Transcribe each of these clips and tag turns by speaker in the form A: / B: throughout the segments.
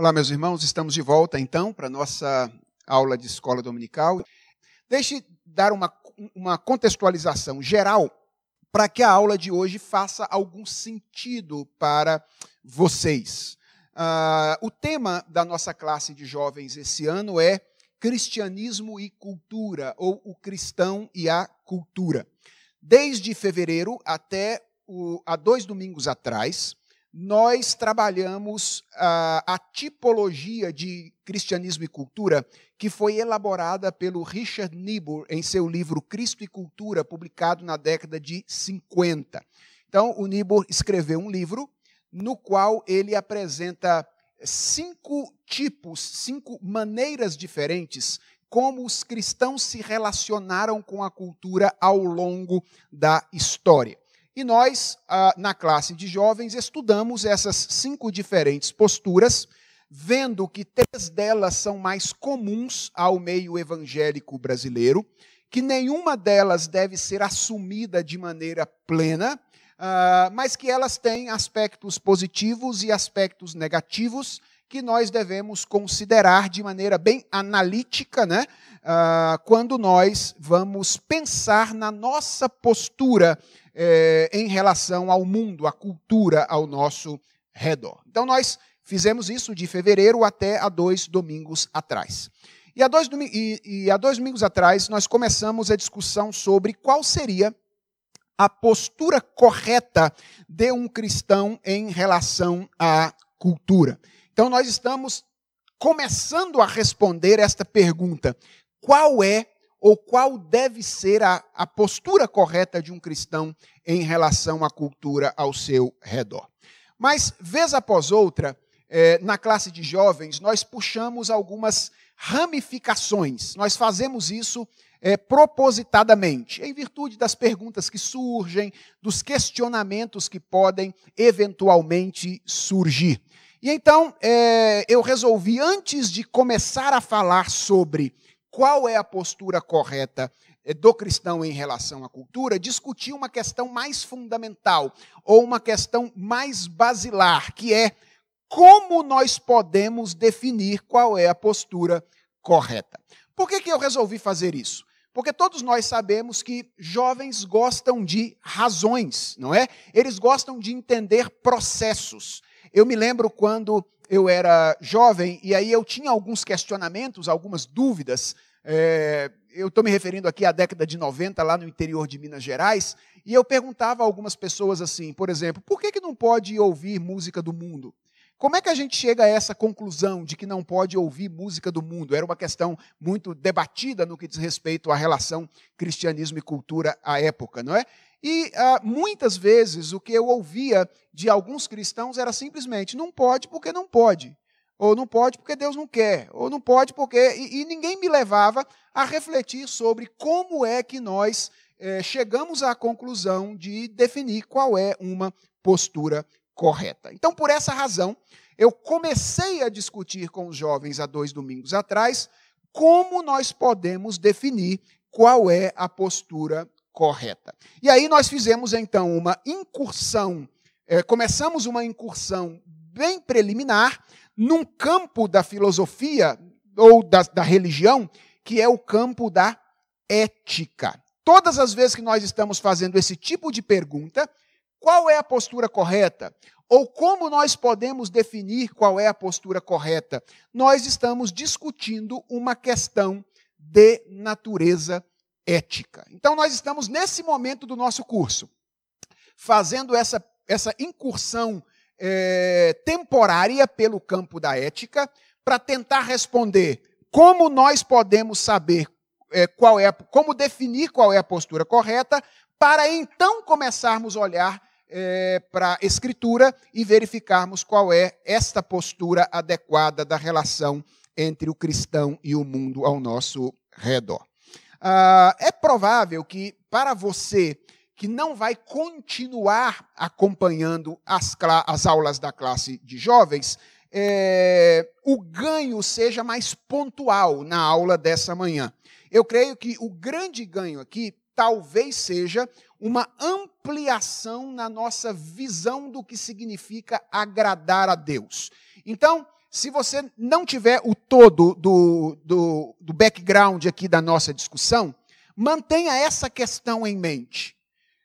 A: Olá, meus irmãos, estamos de volta então para a nossa aula de escola dominical. Deixe dar uma, uma contextualização geral para que a aula de hoje faça algum sentido para vocês. Uh, o tema da nossa classe de jovens esse ano é Cristianismo e Cultura, ou o cristão e a cultura. Desde fevereiro até o, há dois domingos atrás, nós trabalhamos a, a tipologia de cristianismo e cultura que foi elaborada pelo Richard Niebuhr em seu livro Cristo e Cultura, publicado na década de 50. Então, o Niebuhr escreveu um livro no qual ele apresenta cinco tipos, cinco maneiras diferentes como os cristãos se relacionaram com a cultura ao longo da história. E nós, na classe de jovens, estudamos essas cinco diferentes posturas, vendo que três delas são mais comuns ao meio evangélico brasileiro, que nenhuma delas deve ser assumida de maneira plena, ah, mas que elas têm aspectos positivos e aspectos negativos que nós devemos considerar de maneira bem analítica, né? Uh, quando nós vamos pensar na nossa postura eh, em relação ao mundo, à cultura ao nosso redor. Então, nós fizemos isso de fevereiro até há dois domingos atrás. E há dois, e, e há dois domingos atrás, nós começamos a discussão sobre qual seria a postura correta de um cristão em relação à cultura. Então, nós estamos começando a responder esta pergunta: qual é ou qual deve ser a, a postura correta de um cristão em relação à cultura ao seu redor? Mas, vez após outra, eh, na classe de jovens, nós puxamos algumas ramificações. Nós fazemos isso é, propositadamente, em virtude das perguntas que surgem, dos questionamentos que podem eventualmente surgir. E então é, eu resolvi, antes de começar a falar sobre qual é a postura correta é, do cristão em relação à cultura, discutir uma questão mais fundamental, ou uma questão mais basilar, que é como nós podemos definir qual é a postura correta. Por que, que eu resolvi fazer isso? Porque todos nós sabemos que jovens gostam de razões, não é? Eles gostam de entender processos. Eu me lembro quando eu era jovem e aí eu tinha alguns questionamentos, algumas dúvidas. É, eu estou me referindo aqui à década de 90, lá no interior de Minas Gerais, e eu perguntava a algumas pessoas assim, por exemplo, por que, que não pode ouvir música do mundo? Como é que a gente chega a essa conclusão de que não pode ouvir música do mundo? Era uma questão muito debatida no que diz respeito à relação cristianismo e cultura à época, não é? E ah, muitas vezes o que eu ouvia de alguns cristãos era simplesmente: não pode porque não pode, ou não pode porque Deus não quer, ou não pode porque. E, e ninguém me levava a refletir sobre como é que nós eh, chegamos à conclusão de definir qual é uma postura correta. Então, por essa razão, eu comecei a discutir com os jovens há dois domingos atrás como nós podemos definir qual é a postura correta. E aí nós fizemos então uma incursão, é, começamos uma incursão bem preliminar num campo da filosofia ou da, da religião, que é o campo da ética. Todas as vezes que nós estamos fazendo esse tipo de pergunta, qual é a postura correta? Ou como nós podemos definir qual é a postura correta? Nós estamos discutindo uma questão de natureza ética. Então, nós estamos nesse momento do nosso curso, fazendo essa, essa incursão é, temporária pelo campo da ética, para tentar responder como nós podemos saber é, qual é, como definir qual é a postura correta, para então começarmos a olhar é, para a Escritura e verificarmos qual é esta postura adequada da relação entre o cristão e o mundo ao nosso redor. Uh, é provável que para você que não vai continuar acompanhando as, as aulas da classe de jovens, é, o ganho seja mais pontual na aula dessa manhã. Eu creio que o grande ganho aqui talvez seja uma ampliação na nossa visão do que significa agradar a Deus. Então, se você não tiver o todo do, do, do background aqui da nossa discussão, mantenha essa questão em mente.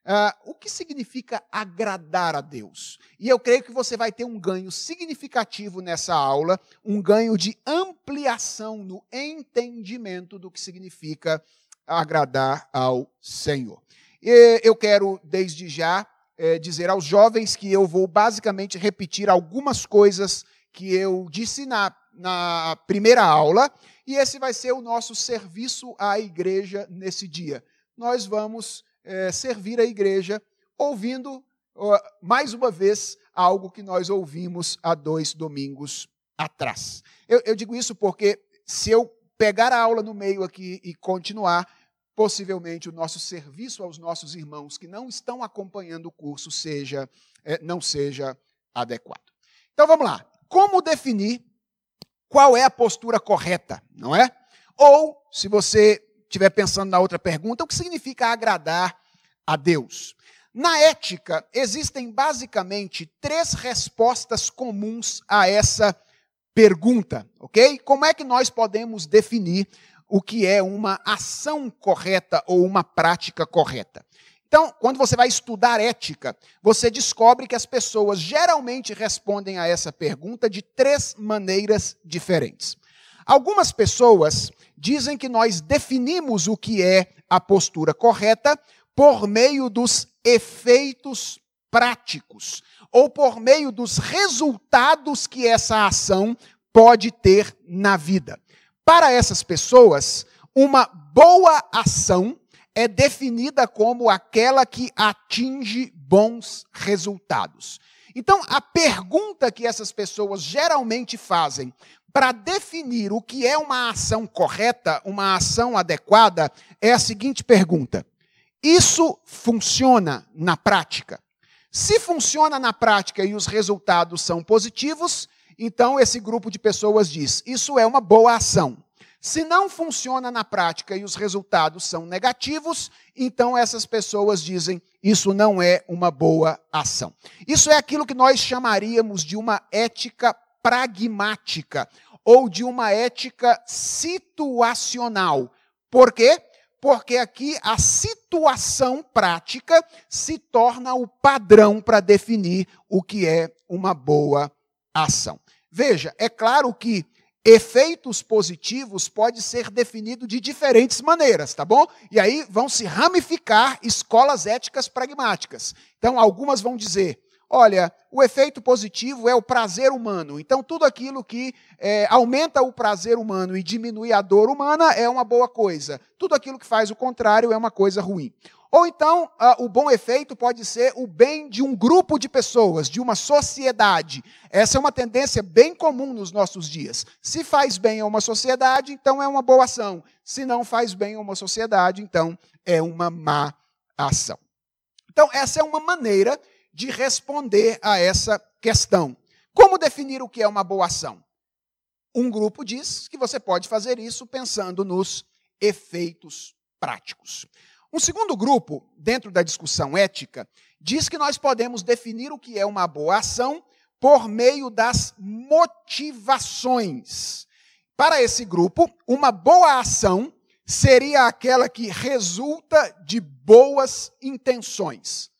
A: Uh, o que significa agradar a Deus? E eu creio que você vai ter um ganho significativo nessa aula, um ganho de ampliação no entendimento do que significa agradar ao Senhor. E eu quero, desde já, é, dizer aos jovens que eu vou basicamente repetir algumas coisas que eu disse na, na primeira aula, e esse vai ser o nosso serviço à igreja nesse dia. Nós vamos é, servir a igreja ouvindo, mais uma vez, algo que nós ouvimos há dois domingos atrás. Eu, eu digo isso porque se eu pegar a aula no meio aqui e continuar, possivelmente o nosso serviço aos nossos irmãos que não estão acompanhando o curso seja é, não seja adequado. Então vamos lá. Como definir qual é a postura correta, não é? Ou, se você estiver pensando na outra pergunta, o que significa agradar a Deus? Na ética, existem basicamente três respostas comuns a essa pergunta, ok? Como é que nós podemos definir o que é uma ação correta ou uma prática correta. Então, quando você vai estudar ética, você descobre que as pessoas geralmente respondem a essa pergunta de três maneiras diferentes. Algumas pessoas dizem que nós definimos o que é a postura correta por meio dos efeitos práticos ou por meio dos resultados que essa ação pode ter na vida. Para essas pessoas, uma boa ação é definida como aquela que atinge bons resultados. Então, a pergunta que essas pessoas geralmente fazem para definir o que é uma ação correta, uma ação adequada, é a seguinte pergunta: Isso funciona na prática? Se funciona na prática e os resultados são positivos, então, esse grupo de pessoas diz: isso é uma boa ação. Se não funciona na prática e os resultados são negativos, então essas pessoas dizem: isso não é uma boa ação. Isso é aquilo que nós chamaríamos de uma ética pragmática ou de uma ética situacional. Por quê? Porque aqui a situação prática se torna o padrão para definir o que é uma boa ação. Veja, é claro que efeitos positivos pode ser definido de diferentes maneiras, tá bom? E aí vão se ramificar escolas éticas pragmáticas. Então, algumas vão dizer: olha, o efeito positivo é o prazer humano. Então, tudo aquilo que é, aumenta o prazer humano e diminui a dor humana é uma boa coisa. Tudo aquilo que faz o contrário é uma coisa ruim. Ou então, uh, o bom efeito pode ser o bem de um grupo de pessoas, de uma sociedade. Essa é uma tendência bem comum nos nossos dias. Se faz bem a uma sociedade, então é uma boa ação. Se não faz bem a uma sociedade, então é uma má ação. Então, essa é uma maneira de responder a essa questão. Como definir o que é uma boa ação? Um grupo diz que você pode fazer isso pensando nos efeitos práticos. Um segundo grupo, dentro da discussão ética, diz que nós podemos definir o que é uma boa ação por meio das motivações. Para esse grupo, uma boa ação seria aquela que resulta de boas intenções.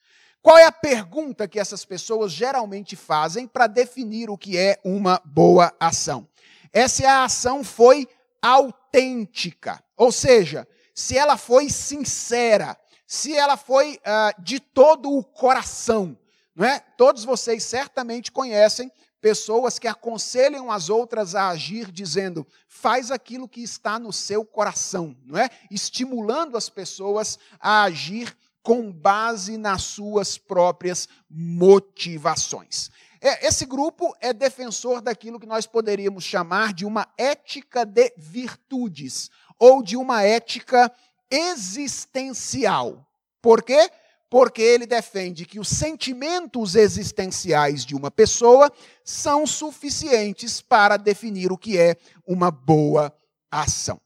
A: Qual é a pergunta que essas pessoas geralmente fazem para definir o que é uma boa ação? Essa é a ação foi autêntica, ou seja, se ela foi sincera, se ela foi uh, de todo o coração. Não é? Todos vocês certamente conhecem pessoas que aconselham as outras a agir dizendo: faz aquilo que está no seu coração, não é? Estimulando as pessoas a agir com base nas suas próprias motivações. É, esse grupo é defensor daquilo que nós poderíamos chamar de uma ética de virtudes, ou de uma ética existencial. Por quê? Porque ele defende que os sentimentos existenciais de uma pessoa são suficientes para definir o que é uma boa ação.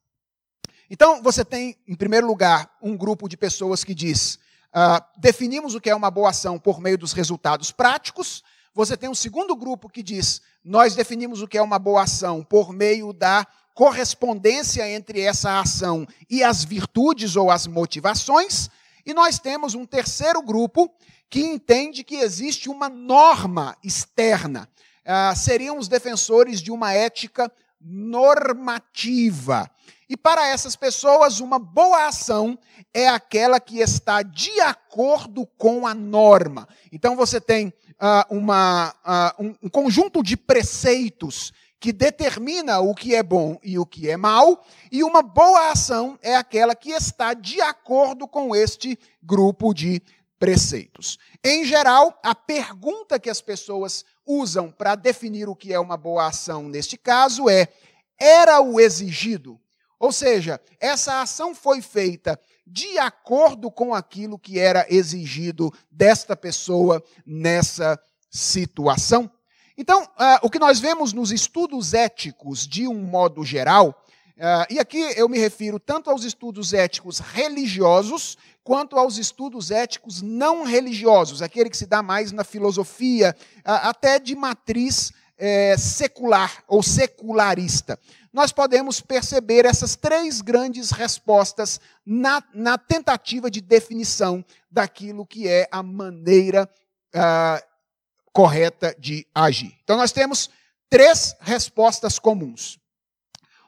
A: Então, você tem, em primeiro lugar, um grupo de pessoas que diz: uh, definimos o que é uma boa ação por meio dos resultados práticos, Você tem um segundo grupo que diz: nós definimos o que é uma boa ação por meio da correspondência entre essa ação e as virtudes ou as motivações. E nós temos um terceiro grupo que entende que existe uma norma externa. Ah, seriam os defensores de uma ética normativa. E para essas pessoas, uma boa ação é aquela que está de acordo com a norma. Então você tem uh, uma, uh, um, um conjunto de preceitos que determina o que é bom e o que é mal, e uma boa ação é aquela que está de acordo com este grupo de preceitos. Em geral, a pergunta que as pessoas usam para definir o que é uma boa ação neste caso é: era o exigido? Ou seja, essa ação foi feita de acordo com aquilo que era exigido desta pessoa nessa situação. Então, uh, o que nós vemos nos estudos éticos, de um modo geral, uh, e aqui eu me refiro tanto aos estudos éticos religiosos, quanto aos estudos éticos não religiosos, aquele que se dá mais na filosofia, uh, até de matriz eh, secular ou secularista. Nós podemos perceber essas três grandes respostas na, na tentativa de definição daquilo que é a maneira uh, correta de agir. Então, nós temos três respostas comuns: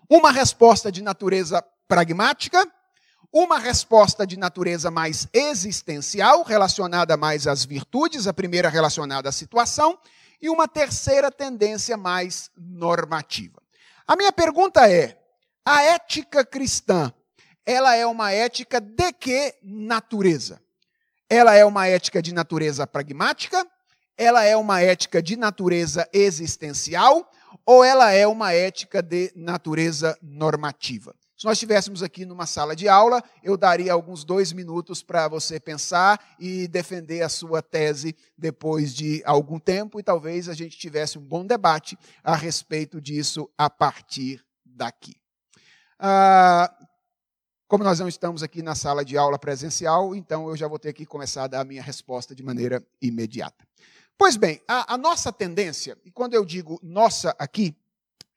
A: uma resposta de natureza pragmática, uma resposta de natureza mais existencial, relacionada mais às virtudes, a primeira relacionada à situação, e uma terceira tendência mais normativa. A minha pergunta é: a ética cristã, ela é uma ética de que natureza? Ela é uma ética de natureza pragmática? Ela é uma ética de natureza existencial? Ou ela é uma ética de natureza normativa? Se nós estivéssemos aqui numa sala de aula, eu daria alguns dois minutos para você pensar e defender a sua tese depois de algum tempo, e talvez a gente tivesse um bom debate a respeito disso a partir daqui. Ah, como nós não estamos aqui na sala de aula presencial, então eu já vou ter que começar a dar a minha resposta de maneira imediata. Pois bem, a, a nossa tendência, e quando eu digo nossa aqui,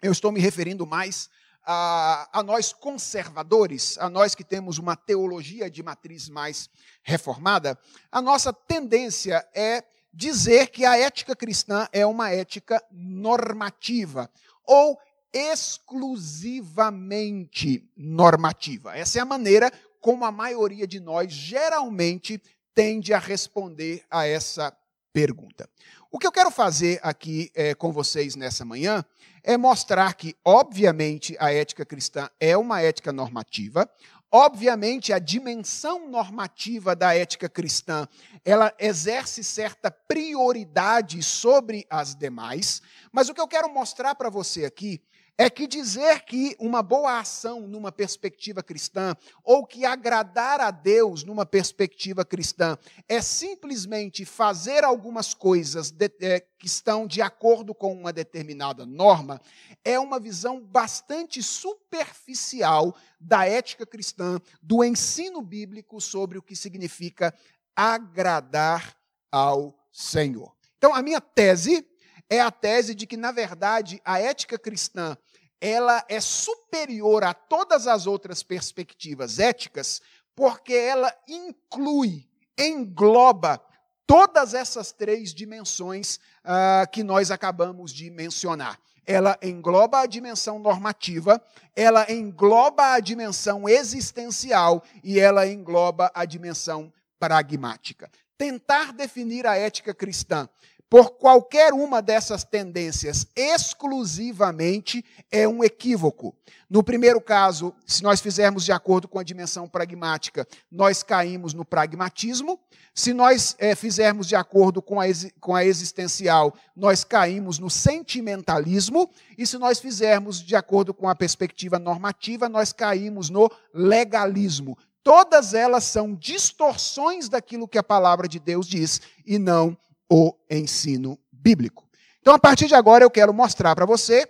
A: eu estou me referindo mais a, a, nós conservadores, a nós que temos uma teologia de matriz mais reformada, a nossa tendência é dizer que a ética cristã é uma ética normativa ou exclusivamente normativa. Essa é a maneira como a maioria de nós geralmente tende a responder a essa pergunta. O que eu quero fazer aqui é, com vocês nessa manhã é mostrar que, obviamente, a ética cristã é uma ética normativa. Obviamente, a dimensão normativa da ética cristã, ela exerce certa prioridade sobre as demais, mas o que eu quero mostrar para você aqui é que dizer que uma boa ação numa perspectiva cristã, ou que agradar a Deus numa perspectiva cristã, é simplesmente fazer algumas coisas de, é, que estão de acordo com uma determinada norma, é uma visão bastante superficial da ética cristã, do ensino bíblico sobre o que significa agradar ao Senhor. Então, a minha tese é a tese de que, na verdade, a ética cristã ela é superior a todas as outras perspectivas éticas, porque ela inclui, engloba todas essas três dimensões uh, que nós acabamos de mencionar. Ela engloba a dimensão normativa, ela engloba a dimensão existencial e ela engloba a dimensão pragmática. Tentar definir a ética cristã por qualquer uma dessas tendências exclusivamente é um equívoco. No primeiro caso, se nós fizermos de acordo com a dimensão pragmática, nós caímos no pragmatismo. Se nós é, fizermos de acordo com a, com a existencial, nós caímos no sentimentalismo. E se nós fizermos de acordo com a perspectiva normativa, nós caímos no legalismo. Todas elas são distorções daquilo que a palavra de Deus diz e não o ensino bíblico. Então, a partir de agora, eu quero mostrar para você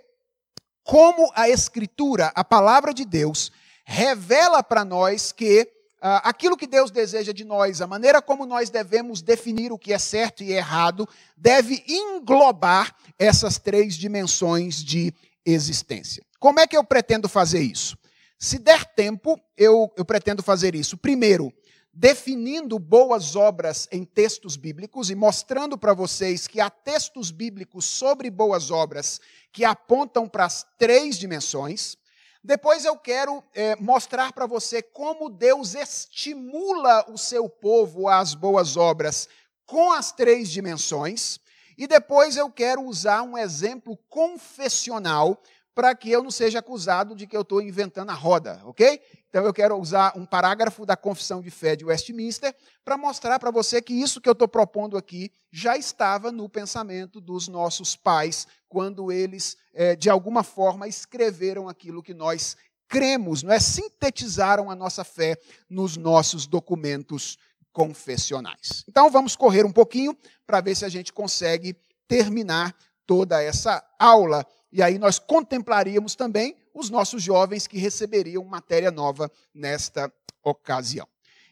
A: como a Escritura, a palavra de Deus, revela para nós que ah, aquilo que Deus deseja de nós, a maneira como nós devemos definir o que é certo e errado, deve englobar essas três dimensões de existência. Como é que eu pretendo fazer isso? Se der tempo, eu, eu pretendo fazer isso. Primeiro, definindo boas obras em textos bíblicos e mostrando para vocês que há textos bíblicos sobre boas obras que apontam para as três dimensões. Depois eu quero é, mostrar para você como Deus estimula o seu povo às boas obras com as três dimensões. E depois eu quero usar um exemplo confessional para que eu não seja acusado de que eu estou inventando a roda, ok? Então eu quero usar um parágrafo da Confissão de Fé de Westminster para mostrar para você que isso que eu estou propondo aqui já estava no pensamento dos nossos pais quando eles, é, de alguma forma, escreveram aquilo que nós cremos, não é? Sintetizaram a nossa fé nos nossos documentos confessionais. Então vamos correr um pouquinho para ver se a gente consegue terminar toda essa aula e aí nós contemplaríamos também os nossos jovens que receberiam matéria nova nesta ocasião.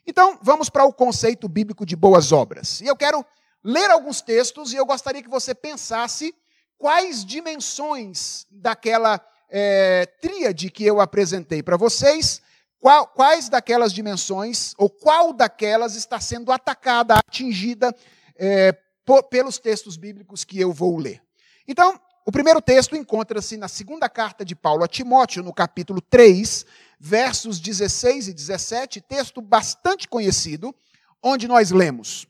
A: Então, vamos para o conceito bíblico de boas obras. E eu quero ler alguns textos e eu gostaria que você pensasse quais dimensões daquela é, tríade que eu apresentei para vocês, qual, quais daquelas dimensões, ou qual daquelas está sendo atacada, atingida é, por, pelos textos bíblicos que eu vou ler. Então, o primeiro texto encontra-se na segunda carta de Paulo a Timóteo, no capítulo 3, versos 16 e 17, texto bastante conhecido, onde nós lemos: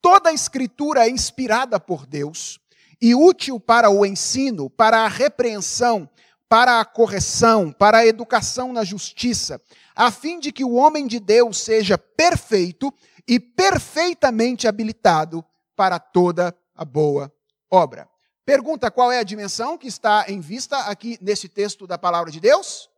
A: Toda a escritura é inspirada por Deus e útil para o ensino, para a repreensão, para a correção, para a educação na justiça, a fim de que o homem de Deus seja perfeito e perfeitamente habilitado para toda a boa obra. Pergunta: qual é a dimensão que está em vista aqui nesse texto da palavra de Deus?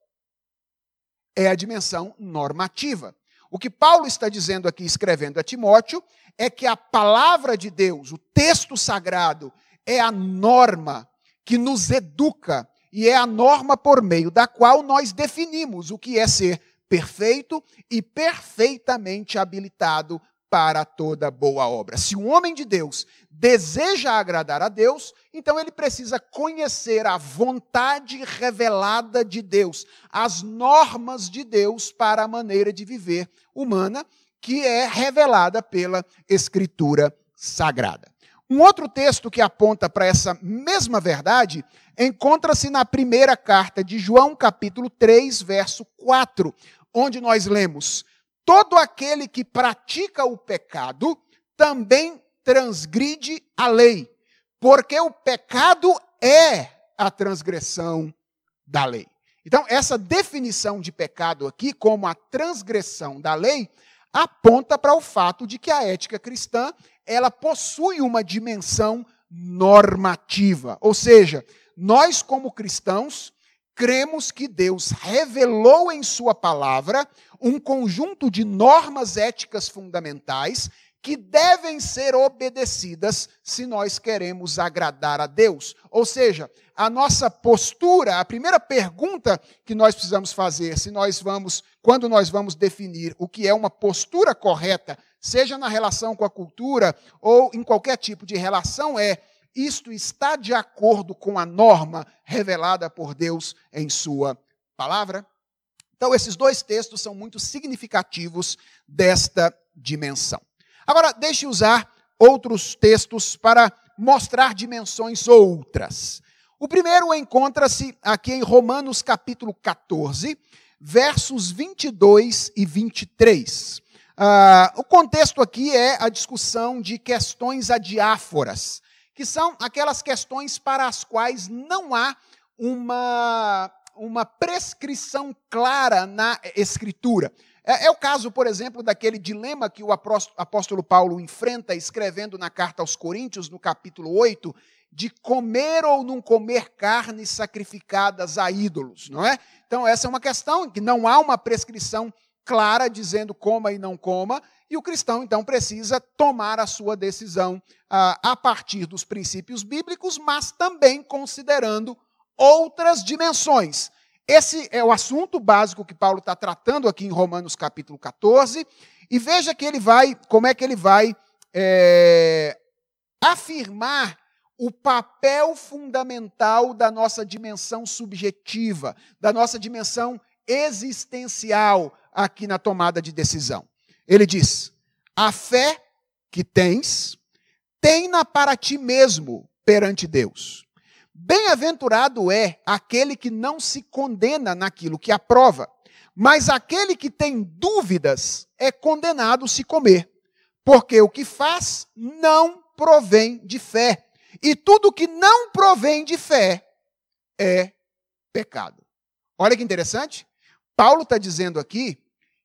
A: É a dimensão normativa. O que Paulo está dizendo aqui, escrevendo a Timóteo, é que a palavra de Deus, o texto sagrado, é a norma que nos educa e é a norma por meio da qual nós definimos o que é ser perfeito e perfeitamente habilitado para toda boa obra. Se um homem de Deus deseja agradar a Deus, então ele precisa conhecer a vontade revelada de Deus, as normas de Deus para a maneira de viver humana, que é revelada pela Escritura Sagrada. Um outro texto que aponta para essa mesma verdade encontra-se na primeira carta de João, capítulo 3, verso 4, onde nós lemos: Todo aquele que pratica o pecado também transgride a lei, porque o pecado é a transgressão da lei. Então, essa definição de pecado aqui, como a transgressão da lei, aponta para o fato de que a ética cristã ela possui uma dimensão normativa. Ou seja, nós, como cristãos, cremos que Deus revelou em Sua palavra um conjunto de normas éticas fundamentais que devem ser obedecidas se nós queremos agradar a Deus. Ou seja, a nossa postura, a primeira pergunta que nós precisamos fazer, se nós vamos, quando nós vamos definir o que é uma postura correta, seja na relação com a cultura ou em qualquer tipo de relação, é isto está de acordo com a norma revelada por Deus em sua palavra? Então, esses dois textos são muito significativos desta dimensão. Agora, deixe usar outros textos para mostrar dimensões outras. O primeiro encontra-se aqui em Romanos capítulo 14, versos 22 e 23. Uh, ah, o contexto aqui é a discussão de questões adiáforas, que são aquelas questões para as quais não há uma, uma prescrição clara na Escritura. É, é, o caso, por exemplo, daquele dilema que o apóstolo Paulo enfrenta escrevendo na carta aos Coríntios, no capítulo 8, de comer ou não comer carnes sacrificadas a ídolos, não é? Então, essa é uma questão que não há uma prescrição clara dizendo coma e não coma, e o cristão, então, precisa tomar a sua decisão ah, a partir dos princípios bíblicos, mas também considerando outras dimensões esse é o assunto básico que Paulo está tratando aqui em Romanos capítulo 14. E veja que ele vai, como é que ele vai é, afirmar o papel fundamental da nossa dimensão subjetiva, da nossa dimensão existencial aqui na tomada de decisão. Ele diz: a fé que tens, tem-na para ti mesmo perante Deus. Bem-aventurado é aquele que não se condena naquilo que aprova, mas aquele que tem dúvidas é condenado se comer, porque o que faz não provém de fé. E tudo que não provém de fé é pecado. Olha que interessante. Paulo está dizendo aqui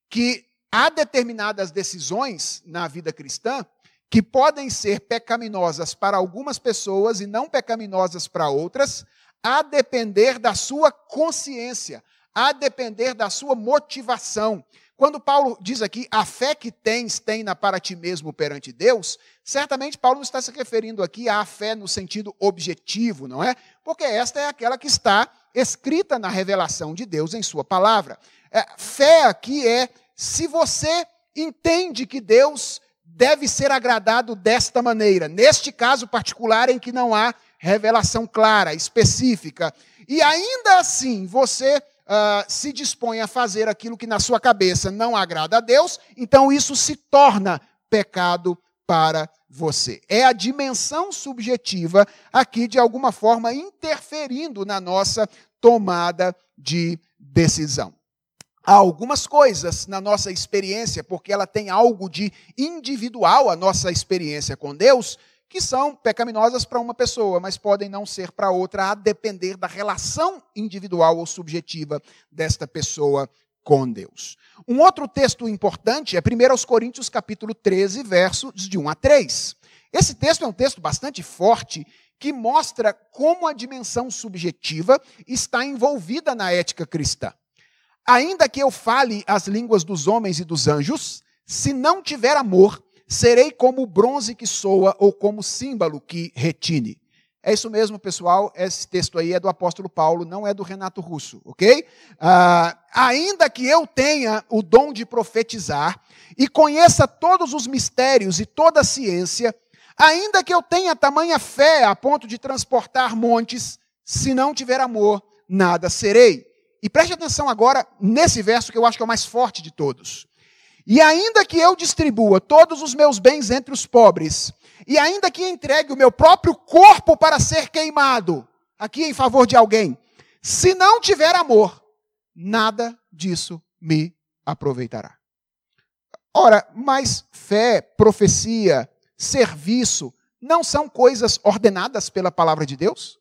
A: que há determinadas decisões na vida cristã que podem ser pecaminosas para algumas pessoas e não pecaminosas para outras, a depender da sua consciência, a depender da sua motivação. Quando Paulo diz aqui, a fé que tens, tenha para ti mesmo perante Deus, certamente Paulo não está se referindo aqui à fé no sentido objetivo, não é? Porque esta é aquela que está escrita na revelação de Deus em Sua palavra. É, fé aqui é se você entende que Deus deve ser agradado desta maneira, neste caso particular em que não há revelação clara, específica, e ainda assim você uh, se dispõe a fazer aquilo que na sua cabeça não agrada a Deus, então isso se torna pecado para você. É a dimensão subjetiva aqui, de alguma forma, interferindo na nossa tomada de decisão. Há algumas coisas na nossa experiência, porque ela tem algo de individual, a nossa experiência com Deus, que são pecaminosas para uma pessoa, mas podem não ser para outra, a depender da relação individual ou subjetiva desta pessoa com Deus. Um outro texto importante é 1 Coríntios capítulo 13, versos de 1 a 3. Esse texto é um texto bastante forte que mostra como a dimensão subjetiva está envolvida na ética cristã. Ainda que eu fale as línguas dos homens e dos anjos, se não tiver amor, serei como o bronze que soa ou como o símbolo que retine. É isso mesmo, pessoal. Esse texto aí é do apóstolo Paulo, não é do Renato Russo, ok? Ah, ainda que eu tenha o dom de profetizar e conheça todos os mistérios e toda a ciência, ainda que eu tenha tamanha fé a ponto de transportar montes, se não tiver amor, nada serei. E preste atenção agora nesse verso que eu acho que é o mais forte de todos. E ainda que eu distribua todos os meus bens entre os pobres, e ainda que entregue o meu próprio corpo para ser queimado, aqui em favor de alguém, se não tiver amor, nada disso me aproveitará. Ora, mas fé, profecia, serviço, não são coisas ordenadas pela palavra de Deus?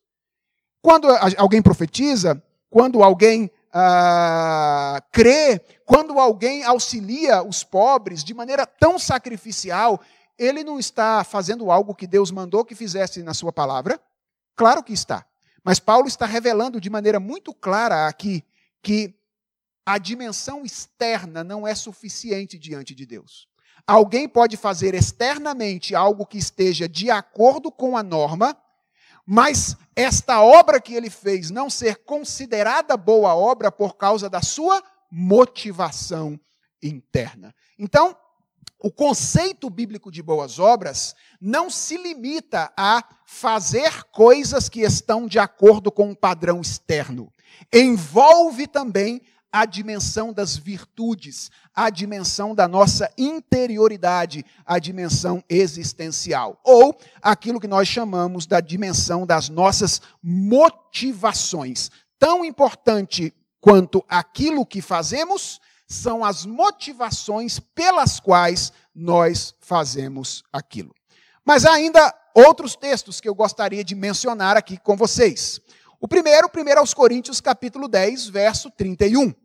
A: Quando alguém profetiza, quando alguém ah, crê, quando alguém auxilia os pobres de maneira tão sacrificial, ele não está fazendo algo que Deus mandou que fizesse na sua palavra? Claro que está. Mas Paulo está revelando de maneira muito clara aqui que a dimensão externa não é suficiente diante de Deus. Alguém pode fazer externamente algo que esteja de acordo com a norma, mas esta obra que ele fez não ser considerada boa obra por causa da sua motivação interna. Então, o conceito bíblico de boas obras não se limita a fazer coisas que estão de acordo com um padrão externo. Envolve também a dimensão das virtudes, a dimensão da nossa interioridade, a dimensão existencial, ou aquilo que nós chamamos da dimensão das nossas motivações. Tão importante quanto aquilo que fazemos são as motivações pelas quais nós fazemos aquilo. Mas há ainda outros textos que eu gostaria de mencionar aqui com vocês. O primeiro, 1 aos Coríntios, capítulo 10, verso 31.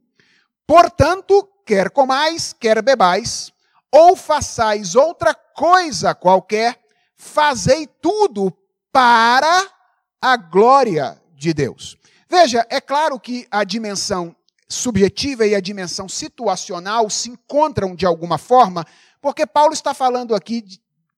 A: Portanto, quer comais, quer bebais, ou façais outra coisa qualquer, fazei tudo para a glória de Deus. Veja, é claro que a dimensão subjetiva e a dimensão situacional se encontram de alguma forma, porque Paulo está falando aqui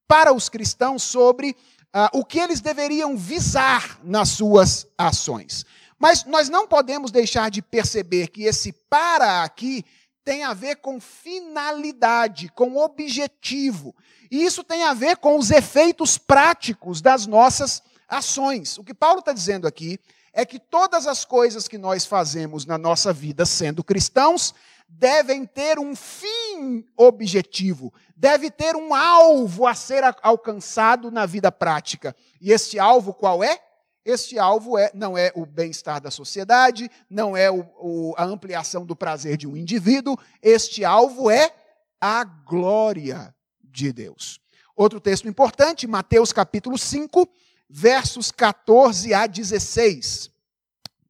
A: para os cristãos sobre uh, o que eles deveriam visar nas suas ações. Mas nós não podemos deixar de perceber que esse para aqui tem a ver com finalidade, com objetivo. E isso tem a ver com os efeitos práticos das nossas ações. O que Paulo está dizendo aqui é que todas as coisas que nós fazemos na nossa vida, sendo cristãos, devem ter um fim objetivo, deve ter um alvo a ser alcançado na vida prática. E este alvo qual é? Este alvo é, não é o bem-estar da sociedade, não é o, o, a ampliação do prazer de um indivíduo, este alvo é a glória de Deus. Outro texto importante, Mateus capítulo 5, versos 14 a 16.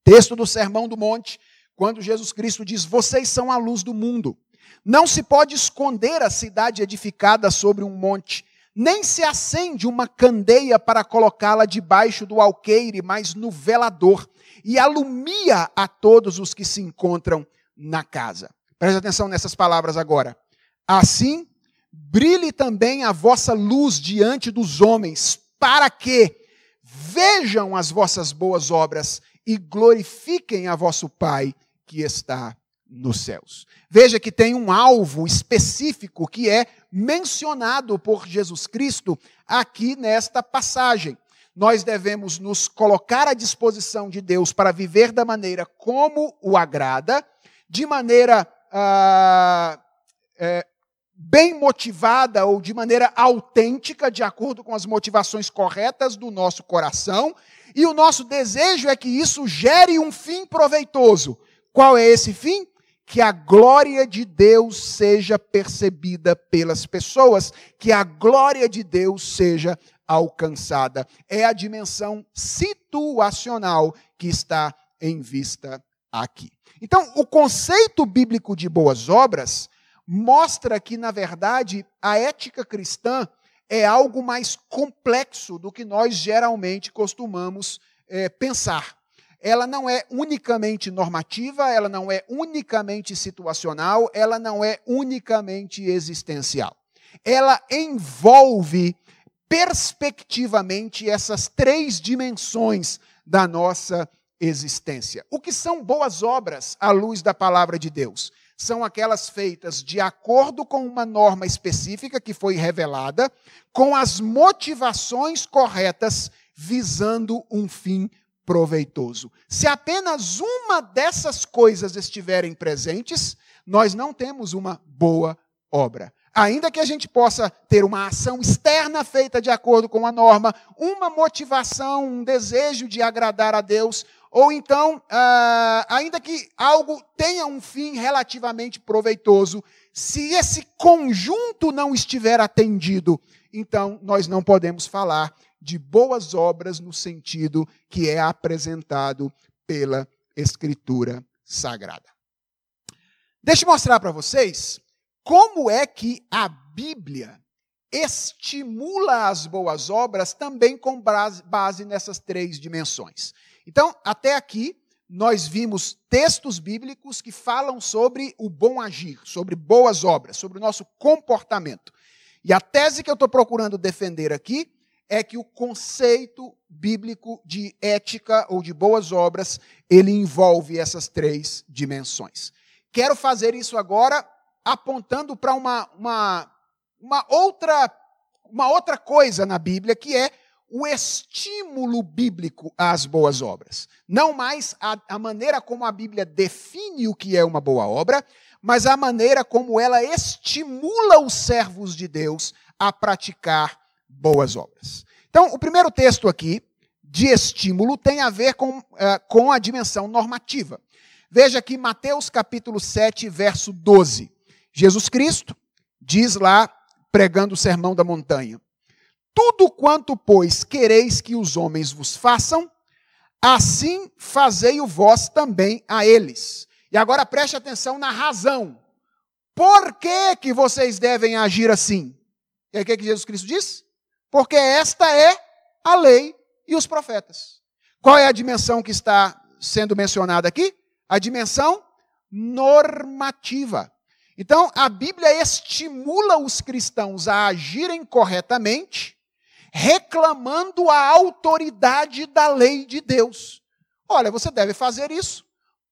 A: Texto do Sermão do Monte, quando Jesus Cristo diz: Vocês são a luz do mundo. Não se pode esconder a cidade edificada sobre um monte nem se acende uma candeia para colocá-la debaixo do alqueire, mas no velador, e alumia a todos os que se encontram na casa. Preste atenção nessas palavras agora. Assim, brilhe também a vossa luz diante dos homens, para que vejam as vossas boas obras e glorifiquem a vosso Pai que está nos céus. Veja que tem um alvo específico que é mencionado por Jesus Cristo aqui nesta passagem. Nós devemos nos colocar à disposição de Deus para viver da maneira como o agrada, de maneira ah, é, bem motivada ou de maneira autêntica, de acordo com as motivações corretas do nosso coração. E o nosso desejo é que isso gere um fim proveitoso. Qual é esse fim? Que a glória de Deus seja percebida pelas pessoas, que a glória de Deus seja alcançada. É a dimensão situacional que está em vista aqui. Então, o conceito bíblico de boas obras mostra que, na verdade, a ética cristã é algo mais complexo do que nós geralmente costumamos é, pensar ela não é unicamente normativa, ela não é unicamente situacional, ela não é unicamente existencial. Ela envolve perspectivamente essas três dimensões da nossa existência. O que são boas obras à luz da palavra de Deus? São aquelas feitas de acordo com uma norma específica que foi revelada, com as motivações corretas, visando um fim proveitoso. Se apenas uma dessas coisas estiverem presentes, nós não temos uma boa obra. Ainda que a gente possa ter uma ação externa feita de acordo com a norma, uma motivação, um desejo de agradar a Deus, ou então, ah, ainda que algo tenha um fim relativamente proveitoso, se esse conjunto não estiver atendido, então nós não podemos falar de boas obras no sentido que é apresentado pela Escritura Sagrada. Deixa eu mostrar para vocês como é que a Bíblia estimula as boas obras também com base nessas três dimensões. Então, até aqui, nós vimos textos bíblicos que falam sobre o bom agir, sobre boas obras, sobre o nosso comportamento. E a tese que eu estou procurando defender aqui é que o conceito bíblico de ética ou de boas obras, ele envolve essas três dimensões. Quero fazer isso agora apontando para uma, uma, uma, outra, uma outra coisa na Bíblia, que é o estímulo bíblico às boas obras. Não mais a, a maneira como a Bíblia define o que é uma boa obra, mas a maneira como ela estimula os servos de Deus a praticar boas obras. Então, o primeiro texto aqui, de estímulo, tem a ver com, uh, com a dimensão normativa. Veja aqui Mateus capítulo 7, verso 12. Jesus Cristo diz lá, pregando o sermão da montanha: Tudo quanto, pois, quereis que os homens vos façam, assim fazei-o vós também a eles. E agora preste atenção na razão. Por que, que vocês devem agir assim? E aí o que, que Jesus Cristo diz? Porque esta é a lei e os profetas. Qual é a dimensão que está sendo mencionada aqui? A dimensão normativa. Então, a Bíblia estimula os cristãos a agirem corretamente, reclamando a autoridade da lei de Deus. olha, você deve fazer isso,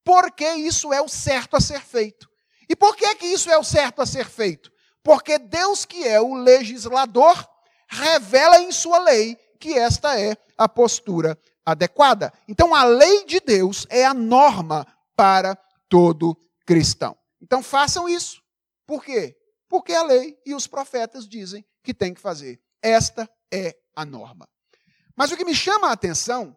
A: porque isso é o certo a ser feito. E por que, que isso é o certo a ser feito? Porque Deus, que é o legislador, revela em sua lei que esta é a postura adequada. Então, a lei de Deus é a norma para todo cristão. Então, façam isso. Por quê? Porque a lei e os profetas dizem que tem que fazer. Esta é a norma. Mas o que me chama a atenção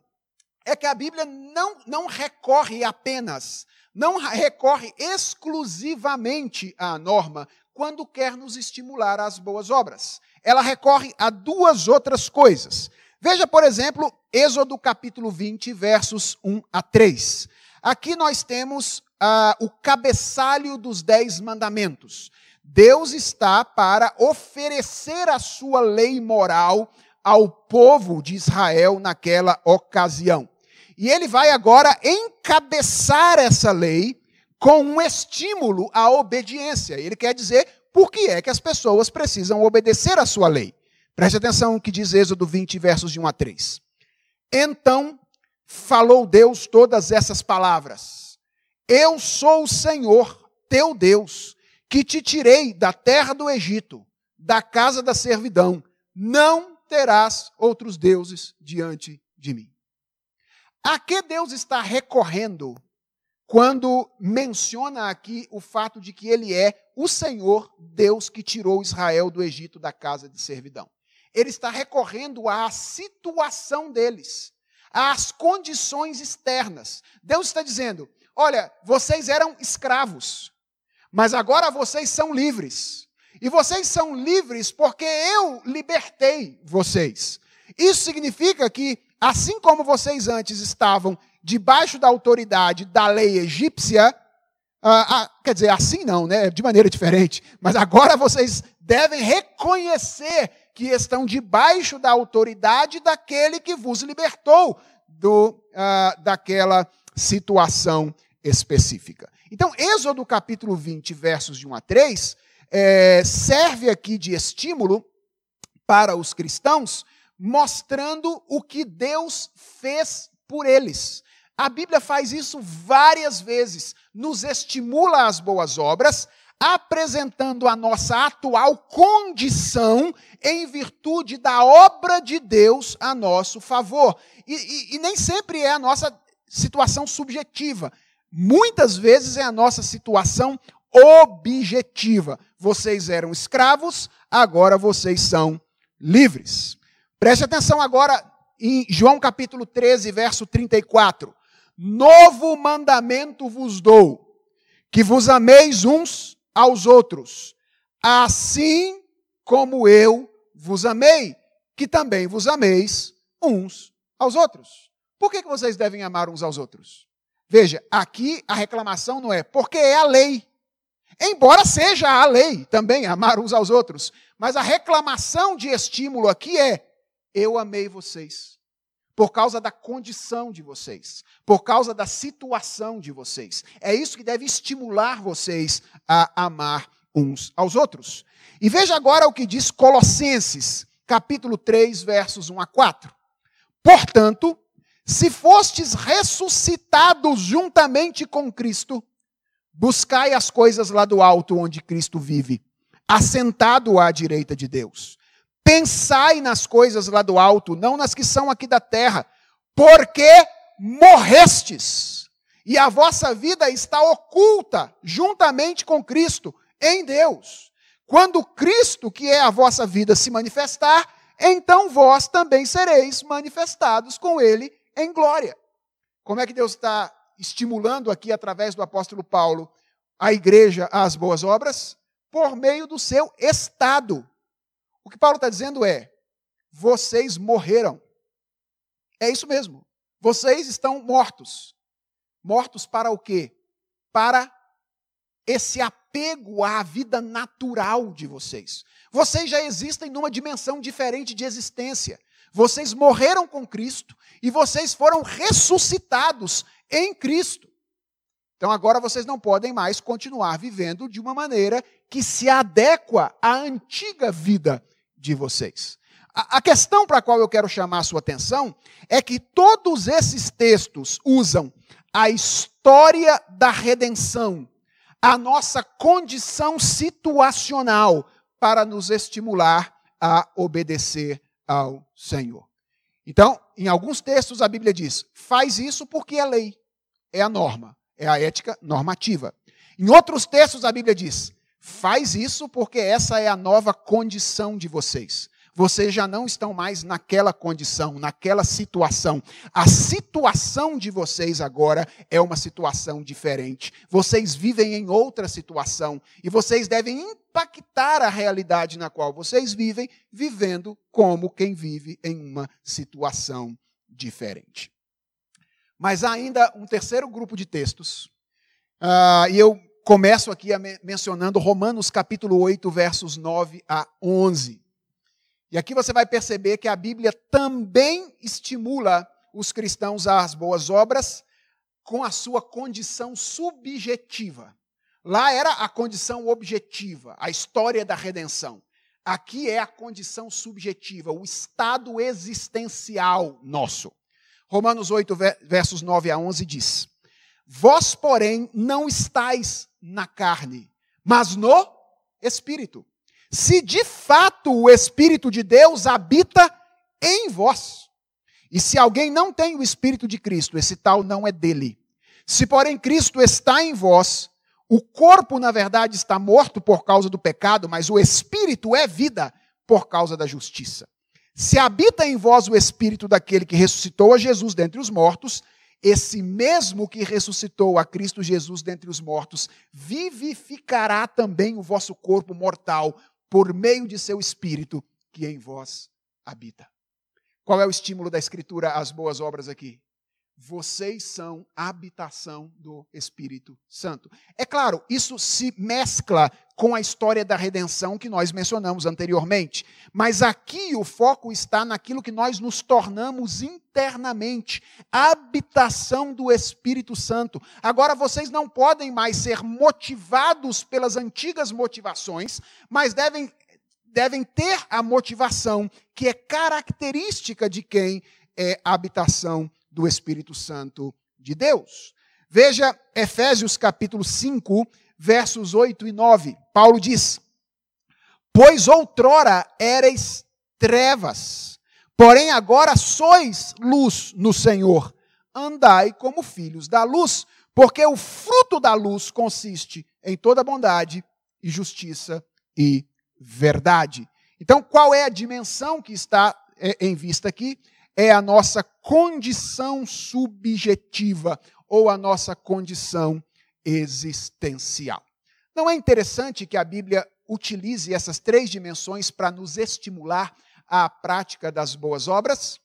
A: é que a Bíblia não, não recorre apenas, não recorre exclusivamente à norma quando quer nos estimular às boas obras. Ela recorre a duas outras coisas. Veja, por exemplo, Êxodo capítulo 20, versos 1 a 3. Aqui nós temos ah, o cabeçalho dos dez mandamentos. Deus está para oferecer a sua lei moral ao povo de Israel naquela ocasião. E ele vai agora encabeçar essa lei com um estímulo à obediência. Ele quer dizer por que é que as pessoas precisam obedecer a sua lei. Preste atenção no que diz Êxodo 20, versos de 1 a 3. Então falou Deus todas essas palavras: Eu sou o Senhor, teu Deus, que te tirei da terra do Egito, da casa da servidão. Não terás outros deuses diante de mim. A que Deus está recorrendo quando menciona aqui o fato de que ele é o Senhor Deus que tirou Israel do Egito da casa de servidão? Ele está recorrendo à situação deles, às condições externas. Deus está dizendo: olha, vocês eram escravos, mas agora vocês são livres. E vocês são livres porque eu libertei vocês. Isso significa que assim como vocês antes estavam debaixo da autoridade da lei egípcia, ah, ah, quer dizer, assim não, né? De maneira diferente. Mas agora vocês devem reconhecer que estão debaixo da autoridade daquele que vos libertou do, ah, daquela situação específica. Então, Êxodo capítulo 20, versos de 1 a 3, é, serve aqui de estímulo para os cristãos mostrando o que Deus fez por eles. A Bíblia faz isso várias vezes, nos estimula às boas obras, apresentando a nossa atual condição em virtude da obra de Deus a nosso favor. E, e, e, nem sempre é a nossa situação subjetiva. Muitas vezes é a nossa situação objetiva. Vocês eram escravos, agora vocês são livres. Preste atenção agora em João capítulo 13, verso 34. Novo mandamento vos dou, que vos ameis uns aos outros, assim como eu vos amei, que também vos ameis uns aos outros. Por que, que vocês devem amar uns aos outros? Veja, aqui a reclamação não é porque é a lei. Embora seja a lei também amar uns aos outros, mas a reclamação de estímulo aqui é eu amei vocês. Por causa da condição de vocês, por causa da situação de vocês. É isso que deve estimular vocês a amar uns aos outros. E veja agora o que diz Colossenses, capítulo 3, versos 1 a 4. Portanto, se fostes ressuscitados juntamente com Cristo, buscai as coisas lá do alto onde Cristo vive, assentado à direita de Deus. Pensai nas coisas lá do alto, não nas que são aqui da terra, porque morrestes, e a vossa vida está oculta juntamente com Cristo em Deus. Quando Cristo, que é a vossa vida, se manifestar, então vós também sereis manifestados com Ele em glória. Como é que Deus está estimulando aqui, através do apóstolo Paulo, a igreja às boas obras? Por meio do seu estado o que Paulo está dizendo é: vocês morreram. É isso mesmo. Vocês estão mortos. Mortos para o quê? Para esse apego à vida natural de vocês. Vocês já existem numa dimensão diferente de existência. Vocês morreram com Cristo e vocês foram ressuscitados em Cristo. Então agora vocês não podem mais continuar vivendo de uma maneira que se adequa à antiga vida de vocês. A, a questão para a qual eu quero chamar a sua atenção é que todos esses textos usam a história da redenção, a nossa condição situacional, para nos estimular a obedecer ao Senhor. Então, em alguns textos a Bíblia diz: faz isso porque é lei, é a norma, é a ética normativa. Em outros textos a Bíblia diz: faz isso porque essa é a nova condição de vocês. Vocês já não estão mais naquela condição, naquela situação. A situação de vocês agora é uma situação diferente. Vocês vivem em outra situação e vocês devem impactar a realidade na qual vocês vivem, vivendo como quem vive em uma situação diferente. Mas há ainda um terceiro grupo de textos, uh, e eu começo aqui mencionando Romanos capítulo 8, versos 9 a 11. E aqui você vai perceber que a Bíblia também estimula os cristãos às boas obras com a sua condição subjetiva. Lá era a condição objetiva, a história da redenção. Aqui é a condição subjetiva, o estado existencial nosso. Romanos 8, versos 9 a 11 diz: Vós, porém, não estáis na carne, mas no espírito se de fato o Espírito de Deus habita em vós. E se alguém não tem o Espírito de Cristo, esse tal não é dele. Se, porém, Cristo está em vós, o corpo, na verdade, está morto por causa do pecado, mas o Espírito é vida por causa da justiça. Se habita em vós o Espírito daquele que ressuscitou a Jesus dentre os mortos, esse mesmo que ressuscitou a Cristo Jesus dentre os mortos, vivificará também o vosso corpo mortal por meio de seu espírito que em vós habita. Qual é o estímulo da Escritura às boas obras aqui? Vocês são habitação do Espírito Santo. É claro, isso se mescla com a história da redenção que nós mencionamos anteriormente. Mas aqui o foco está naquilo que nós nos tornamos internamente habitação do Espírito Santo. Agora vocês não podem mais ser motivados pelas antigas motivações, mas devem, devem ter a motivação que é característica de quem é habitação do Espírito Santo de Deus. Veja Efésios capítulo 5, versos 8 e 9. Paulo diz: Pois outrora erais trevas, porém agora sois luz no Senhor. Andai como filhos da luz, porque o fruto da luz consiste em toda bondade e justiça e verdade. Então, qual é a dimensão que está é, em vista aqui? É a nossa condição subjetiva ou a nossa condição existencial. Não é interessante que a Bíblia utilize essas três dimensões para nos estimular à prática das boas obras?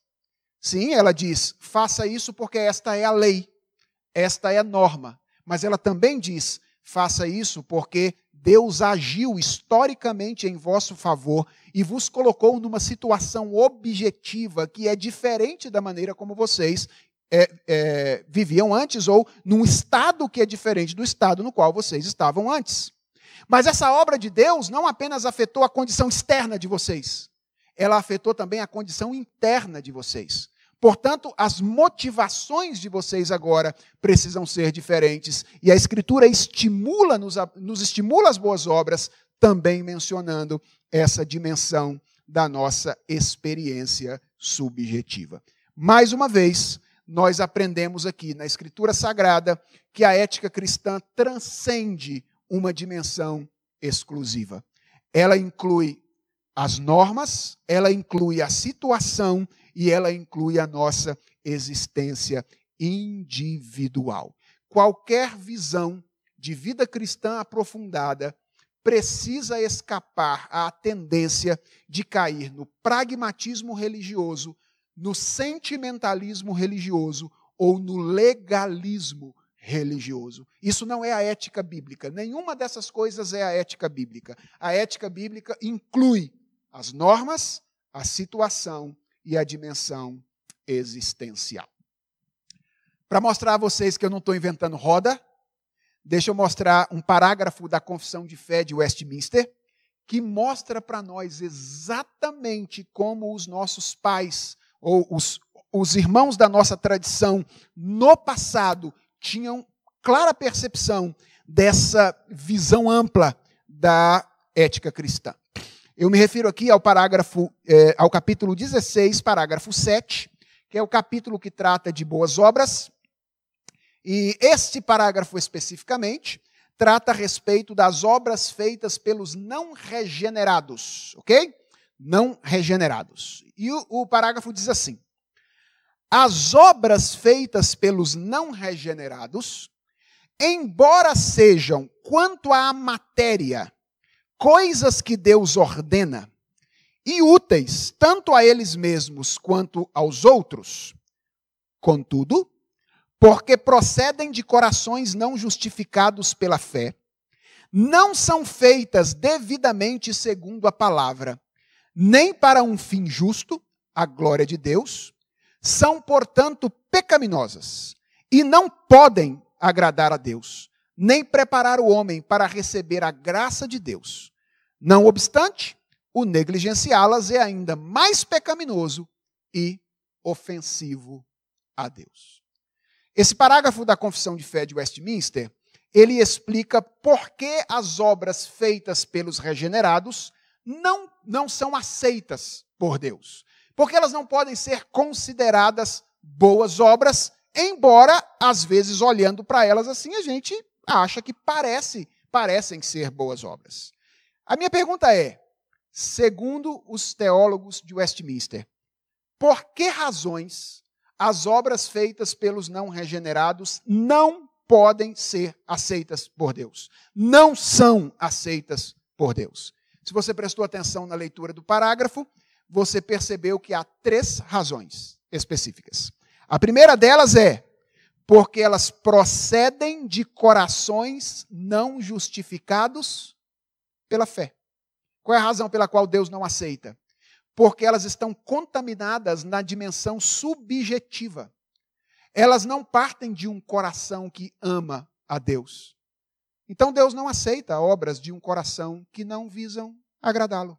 A: Sim, ela diz: faça isso porque esta é a lei, esta é a norma. Mas ela também diz: faça isso porque Deus agiu historicamente em vosso favor e vos colocou numa situação objetiva que é diferente da maneira como vocês é, é, viviam antes ou num estado que é diferente do estado no qual vocês estavam antes. Mas essa obra de Deus não apenas afetou a condição externa de vocês, ela afetou também a condição interna de vocês. Portanto, as motivações de vocês agora precisam ser diferentes. E a Escritura estimula, nos, nos estimula as boas obras, também mencionando essa dimensão da nossa experiência subjetiva. Mais uma vez, nós aprendemos aqui na Escritura Sagrada que a ética cristã transcende uma dimensão exclusiva. Ela inclui as normas, ela inclui a situação e ela inclui a nossa existência individual. Qualquer visão de vida cristã aprofundada precisa escapar à tendência de cair no pragmatismo religioso no sentimentalismo religioso ou no legalismo religioso. Isso não é a ética bíblica. Nenhuma dessas coisas é a ética bíblica. A ética bíblica inclui as normas, a situação e a dimensão existencial. Para mostrar a vocês que eu não estou inventando roda, deixa eu mostrar um parágrafo da Confissão de Fé de Westminster, que mostra para nós exatamente como os nossos pais ou os, os irmãos da nossa tradição no passado tinham clara percepção dessa visão ampla da ética cristã. Eu me refiro aqui ao parágrafo, eh, ao capítulo 16, parágrafo 7, que é o capítulo que trata de boas obras. E este parágrafo especificamente trata a respeito das obras feitas pelos não regenerados, ok? Não regenerados. E o, o parágrafo diz assim: as obras feitas pelos não regenerados, embora sejam, quanto à matéria, coisas que Deus ordena, e úteis tanto a eles mesmos quanto aos outros, contudo, porque procedem de corações não justificados pela fé, não são feitas devidamente segundo a palavra, nem para um fim justo, a glória de Deus, são, portanto, pecaminosas e não podem agradar a Deus, nem preparar o homem para receber a graça de Deus. Não obstante, o negligenciá-las é ainda mais pecaminoso e ofensivo a Deus. Esse parágrafo da Confissão de Fé de Westminster, ele explica por que as obras feitas pelos regenerados não, não são aceitas por Deus porque elas não podem ser consideradas boas obras, embora às vezes olhando para elas assim a gente acha que parece, parecem ser boas obras. A minha pergunta é, segundo os teólogos de Westminster, por que razões as obras feitas pelos não regenerados não podem ser aceitas por Deus? Não são aceitas por Deus. Se você prestou atenção na leitura do parágrafo, você percebeu que há três razões específicas. A primeira delas é porque elas procedem de corações não justificados pela fé. Qual é a razão pela qual Deus não aceita? Porque elas estão contaminadas na dimensão subjetiva. Elas não partem de um coração que ama a Deus. Então Deus não aceita obras de um coração que não visam agradá-lo.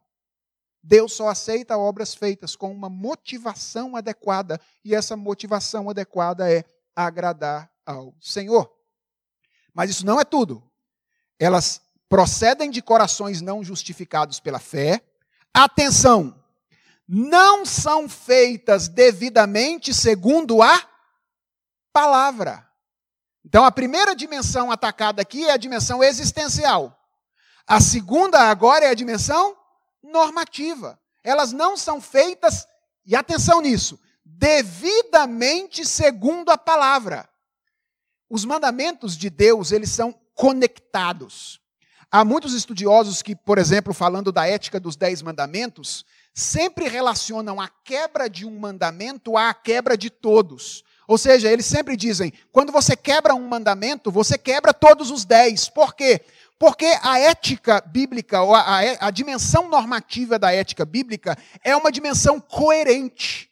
A: Deus só aceita obras feitas com uma motivação adequada, e essa motivação adequada é agradar ao Senhor. Mas isso não é tudo. Elas procedem de corações não justificados pela fé. Atenção! Não são feitas devidamente segundo a palavra. Então, a primeira dimensão atacada aqui é a dimensão existencial. A segunda agora é a dimensão normativa. Elas não são feitas, e atenção nisso, devidamente segundo a palavra. Os mandamentos de Deus, eles são conectados. Há muitos estudiosos que, por exemplo, falando da ética dos dez mandamentos, sempre relacionam a quebra de um mandamento à quebra de todos. Ou seja, eles sempre dizem: quando você quebra um mandamento, você quebra todos os dez. Por quê? Porque a ética bíblica, ou a, a, a, dimensão normativa da ética bíblica, é uma dimensão coerente.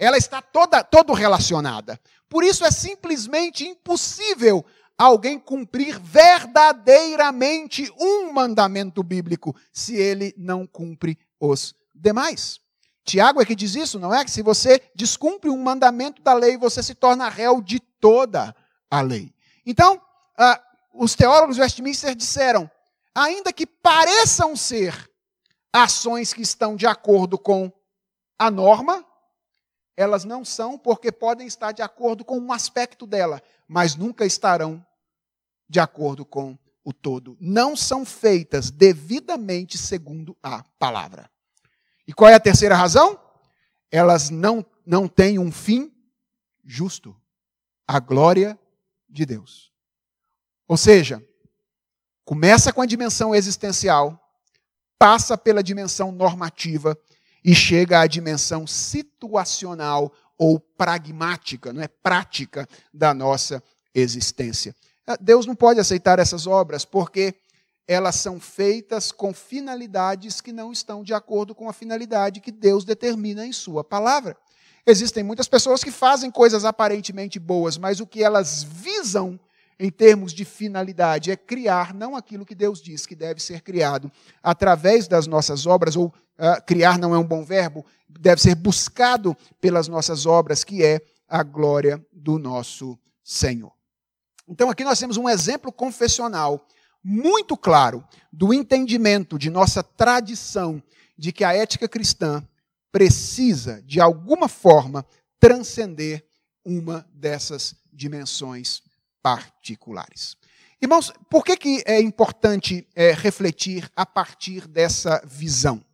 A: Ela está toda todo relacionada. Por isso é simplesmente impossível alguém cumprir verdadeiramente um mandamento bíblico se ele não cumpre os demais. Tiago é que diz isso, não é? Que se você descumpre um mandamento da lei, você se torna réu de toda a lei. Então, ah, os teólogos Westminster disseram, ainda que pareçam ser ações que estão de acordo com a norma, elas não são porque podem estar de acordo com um aspecto dela, mas nunca estarão de acordo com o todo. Não são feitas devidamente segundo a palavra. E qual é a terceira razão? Elas não, não têm um fim justo a glória de Deus. Ou seja, começa com a dimensão existencial, passa pela dimensão normativa e chega à dimensão situacional ou pragmática, não é prática da nossa existência. Ah, Deus não pode aceitar essas obras porque elas são feitas com finalidades que não estão de acordo com a finalidade que Deus determina em sua palavra. Existem muitas pessoas que fazem coisas aparentemente boas, mas o que elas visam em termos de finalidade, é criar não aquilo que Deus diz que deve ser criado através das nossas obras, ou uh, criar não é um bom verbo, deve ser buscado pelas nossas obras, que é a glória do nosso Senhor. Então aqui nós temos um exemplo confessional muito claro do entendimento de nossa tradição de que a ética cristã precisa, de alguma forma, transcender uma dessas dimensões particulares. Irmãos, por que, que é importante é, refletir a partir dessa visão?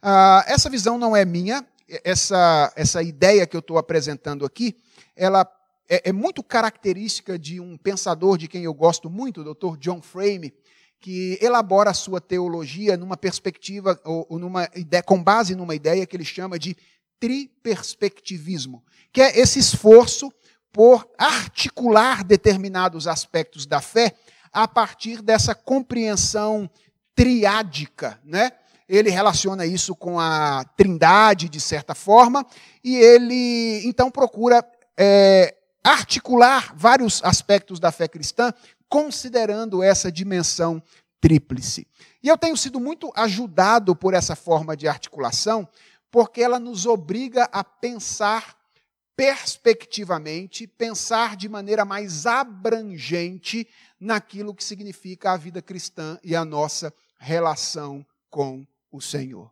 A: Ah, essa visão não é minha, essa, essa ideia que eu estou apresentando aqui, ela é, é, muito característica de um pensador de quem eu gosto muito, o Dr. John Frame, que elabora a sua teologia numa perspectiva, ou, ou numa ideia, com base numa ideia que ele chama de triperspectivismo, que é esse esforço por articular determinados aspectos da fé a partir dessa compreensão triádica, né? Ele relaciona isso com a trindade, de certa forma, e ele então procura é, articular vários aspectos da fé cristã, considerando essa dimensão tríplice. E eu tenho sido muito ajudado por essa forma de articulação, porque ela nos obriga a pensar perspectivamente, pensar de maneira mais abrangente naquilo que significa a vida cristã e a nossa relação com o Senhor.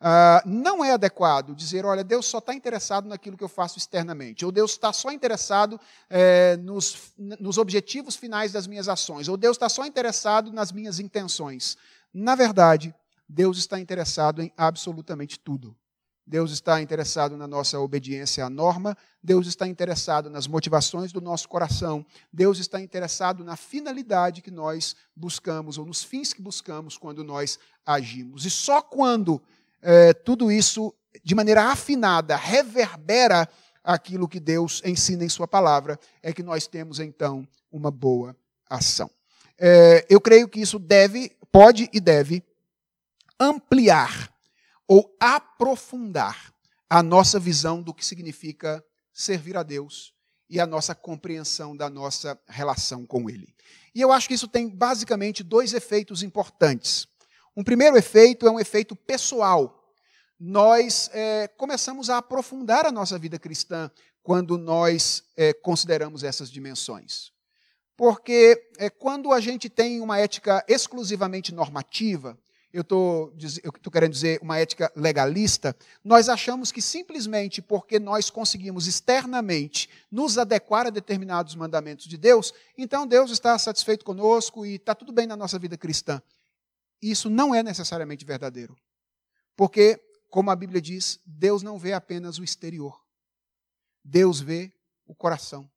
A: Uh, não é adequado dizer, olha, Deus só está interessado naquilo que eu faço externamente, ou Deus está só interessado é, nos, nos objetivos finais das minhas ações, ou Deus está só interessado nas minhas intenções. Na verdade, Deus está interessado em absolutamente tudo. Deus está interessado na nossa obediência à norma, Deus está interessado nas motivações do nosso coração, Deus está interessado na finalidade que nós buscamos, ou nos fins que buscamos quando nós agimos. E só quando é, tudo isso, de maneira afinada, reverbera aquilo que Deus ensina em Sua palavra, é que nós temos então uma boa ação. É, eu creio que isso deve, pode e deve ampliar ou aprofundar a nossa visão do que significa servir a Deus e a nossa compreensão da nossa relação com Ele. E eu acho que isso tem basicamente dois efeitos importantes. Um primeiro efeito é um efeito pessoal. Nós é, começamos a aprofundar a nossa vida cristã quando nós é, consideramos essas dimensões. Porque é, quando a gente tem uma ética exclusivamente normativa, eu estou querendo dizer uma ética legalista, nós achamos que simplesmente porque nós conseguimos externamente nos adequar a determinados mandamentos de Deus, então Deus está satisfeito conosco e está tudo bem na nossa vida cristã. Isso não é necessariamente verdadeiro. Porque, como a Bíblia diz, Deus não vê apenas o exterior. Deus vê o coração.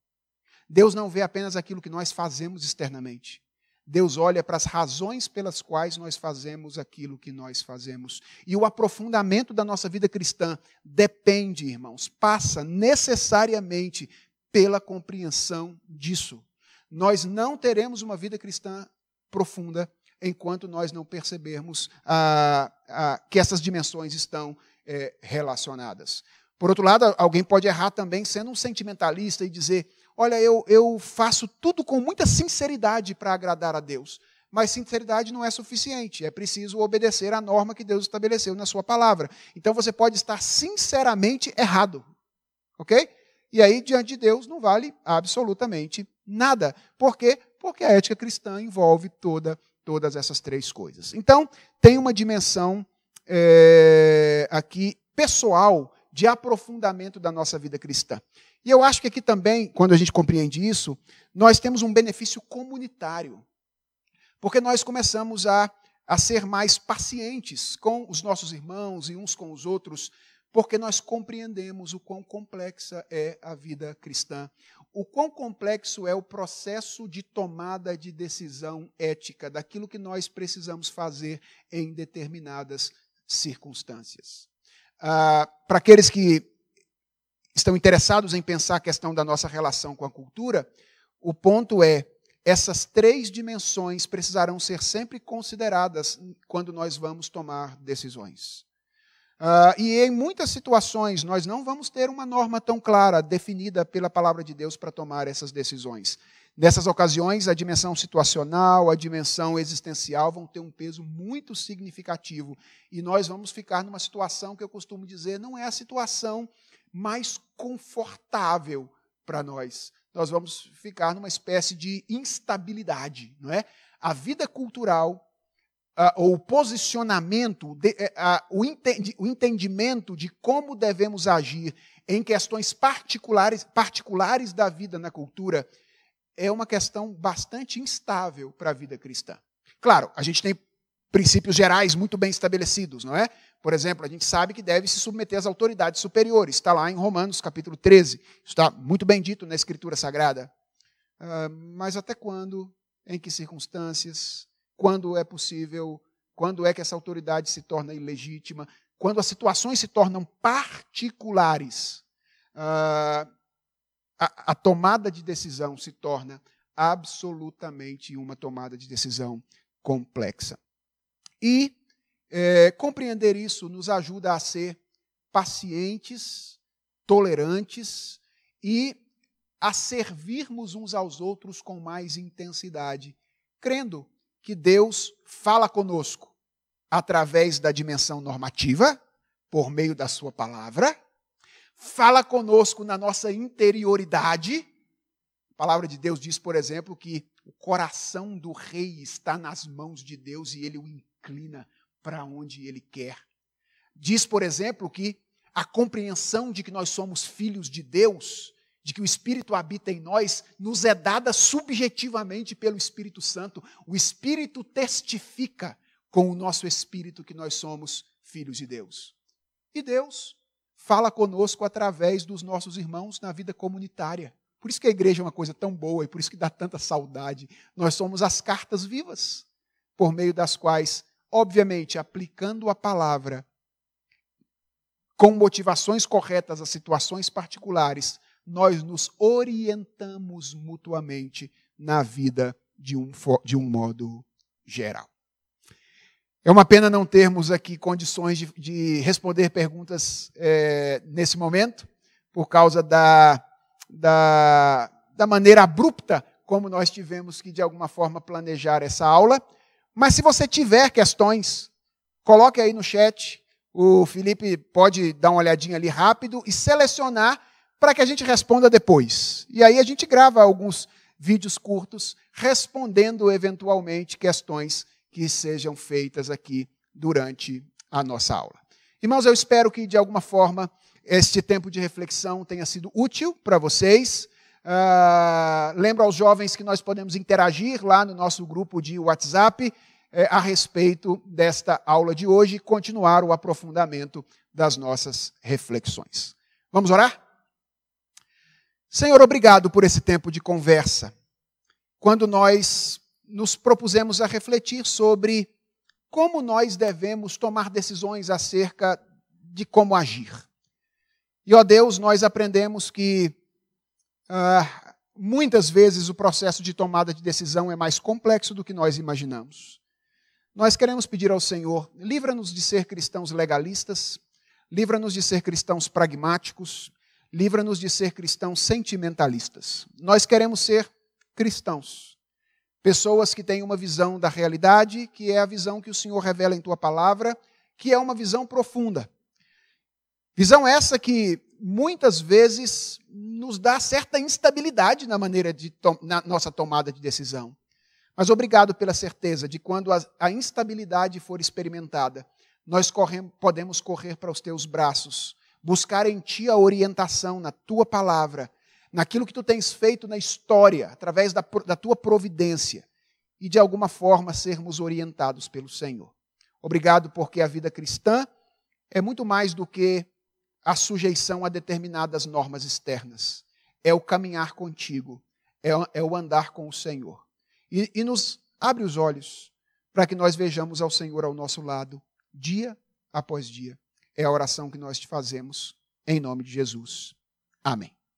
A: Deus não vê apenas aquilo que nós fazemos externamente. Deus olha para as razões pelas quais nós fazemos aquilo que nós fazemos. E o aprofundamento da nossa vida cristã depende, irmãos, passa necessariamente pela compreensão disso. Nós não teremos uma vida cristã profunda enquanto nós não percebermos ah, ah, que essas dimensões estão é, relacionadas. Por outro lado, alguém pode errar também sendo um sentimentalista e dizer: olha, eu, eu faço tudo com muita sinceridade para agradar a Deus. Mas sinceridade não é suficiente, é preciso obedecer à norma que Deus estabeleceu na sua palavra. Então você pode estar sinceramente errado. Ok? E aí, diante de Deus, não vale absolutamente nada. Por quê? Porque a ética cristã envolve toda, todas essas três coisas. Então, tem uma dimensão é, aqui pessoal de aprofundamento da nossa vida cristã. E eu acho que aqui também, quando a gente compreende isso, nós temos um benefício comunitário. Porque nós começamos a, a ser mais pacientes com os nossos irmãos e uns com os outros, porque nós compreendemos o quão complexa é a vida cristã, o quão complexo é o processo de tomada de decisão ética, daquilo que nós precisamos fazer em determinadas circunstâncias. Ah, Para aqueles que estão interessados em pensar a questão da nossa relação com a cultura, o ponto é: essas três dimensões precisarão ser sempre consideradas quando nós vamos tomar decisões. Uh, e em muitas situações nós não vamos ter uma norma tão clara, definida pela palavra de Deus para tomar essas decisões. Nessas ocasiões, a dimensão situacional, a dimensão existencial vão ter um peso muito significativo. E nós vamos ficar numa situação que eu costumo dizer não é a situação mais confortável para nós. Nós vamos ficar numa espécie de instabilidade, não é? A vida cultural, ou o posicionamento, de, uh, o, o entendimento de como devemos agir em questões particulares, particulares da vida na cultura, é uma questão bastante instável para a vida cristã. Claro, a gente tem princípios gerais muito bem estabelecidos, não é? Por exemplo, a gente sabe que deve se submeter às autoridades superiores. Está lá em Romanos, capítulo 13. Está muito bem dito na Escritura Sagrada. Uh, mas até quando? Em que circunstâncias? Quando é possível? Quando é que essa autoridade se torna ilegítima? Quando as situações se tornam particulares, uh, a, a tomada de decisão se torna absolutamente uma tomada de decisão complexa. E é, compreender isso nos ajuda a ser pacientes, tolerantes e a servirmos uns aos outros com mais intensidade, crendo que Deus fala conosco através da dimensão normativa, por meio da Sua palavra, fala conosco na nossa interioridade. A palavra de Deus diz, por exemplo, que o coração do rei está nas mãos de Deus e ele o inclina para onde ele quer. Diz, por exemplo, que a compreensão de que nós somos filhos de Deus, de que o Espírito habita em nós, nos é dada subjetivamente pelo Espírito Santo. O Espírito testifica com o nosso espírito que nós somos filhos de Deus. E Deus fala conosco através dos nossos irmãos na vida comunitária. Por isso que a igreja é uma coisa tão boa e por isso que dá tanta saudade. Nós somos as cartas vivas, por meio das quais obviamente, aplicando a palavra com motivações corretas às situações particulares, nós nos orientamos mutuamente na vida de um, de um modo geral. É uma pena não termos aqui condições de, de responder perguntas é, nesse momento, por causa da, da, da maneira abrupta como nós tivemos que, de alguma forma, planejar essa aula. Mas se você tiver questões, coloque aí no chat. O Felipe pode dar uma olhadinha ali rápido e selecionar para que a gente responda depois. E aí a gente grava alguns vídeos curtos respondendo eventualmente questões que sejam feitas aqui durante a nossa aula. Irmãos, eu espero que de alguma forma este tempo de reflexão tenha sido útil para vocês. Uh, lembro aos jovens que nós podemos interagir lá no nosso grupo de WhatsApp é, a respeito desta aula de hoje e continuar o aprofundamento das nossas reflexões. Vamos orar? Senhor, obrigado por esse tempo de conversa. Quando nós nos propusemos a refletir sobre como nós devemos tomar decisões acerca de como agir. E, ó Deus, nós aprendemos que ah, muitas vezes o processo de tomada de decisão é mais complexo do que nós imaginamos. Nós queremos pedir ao Senhor, livra-nos de ser cristãos legalistas, livra-nos de ser cristãos pragmáticos, livra-nos de ser cristãos sentimentalistas. Nós queremos ser cristãos, pessoas que têm uma visão da realidade, que é a visão que o Senhor revela em tua palavra, que é uma visão profunda. Visão essa que muitas vezes nos dá certa instabilidade na maneira de na nossa tomada de decisão. Mas obrigado pela certeza de quando a, a instabilidade for experimentada, nós podemos correr para os teus braços, buscar em ti a orientação na tua palavra, naquilo que tu tens feito na história, através da, da tua providência, e de alguma forma sermos orientados pelo Senhor. Obrigado porque a vida cristã é muito mais do que a sujeição a determinadas normas externas. É o caminhar contigo, é, é o andar com o Senhor. E, e nos abre os olhos para que nós vejamos ao Senhor ao nosso lado, dia após dia. É a oração que nós te fazemos, em nome de Jesus. Amém.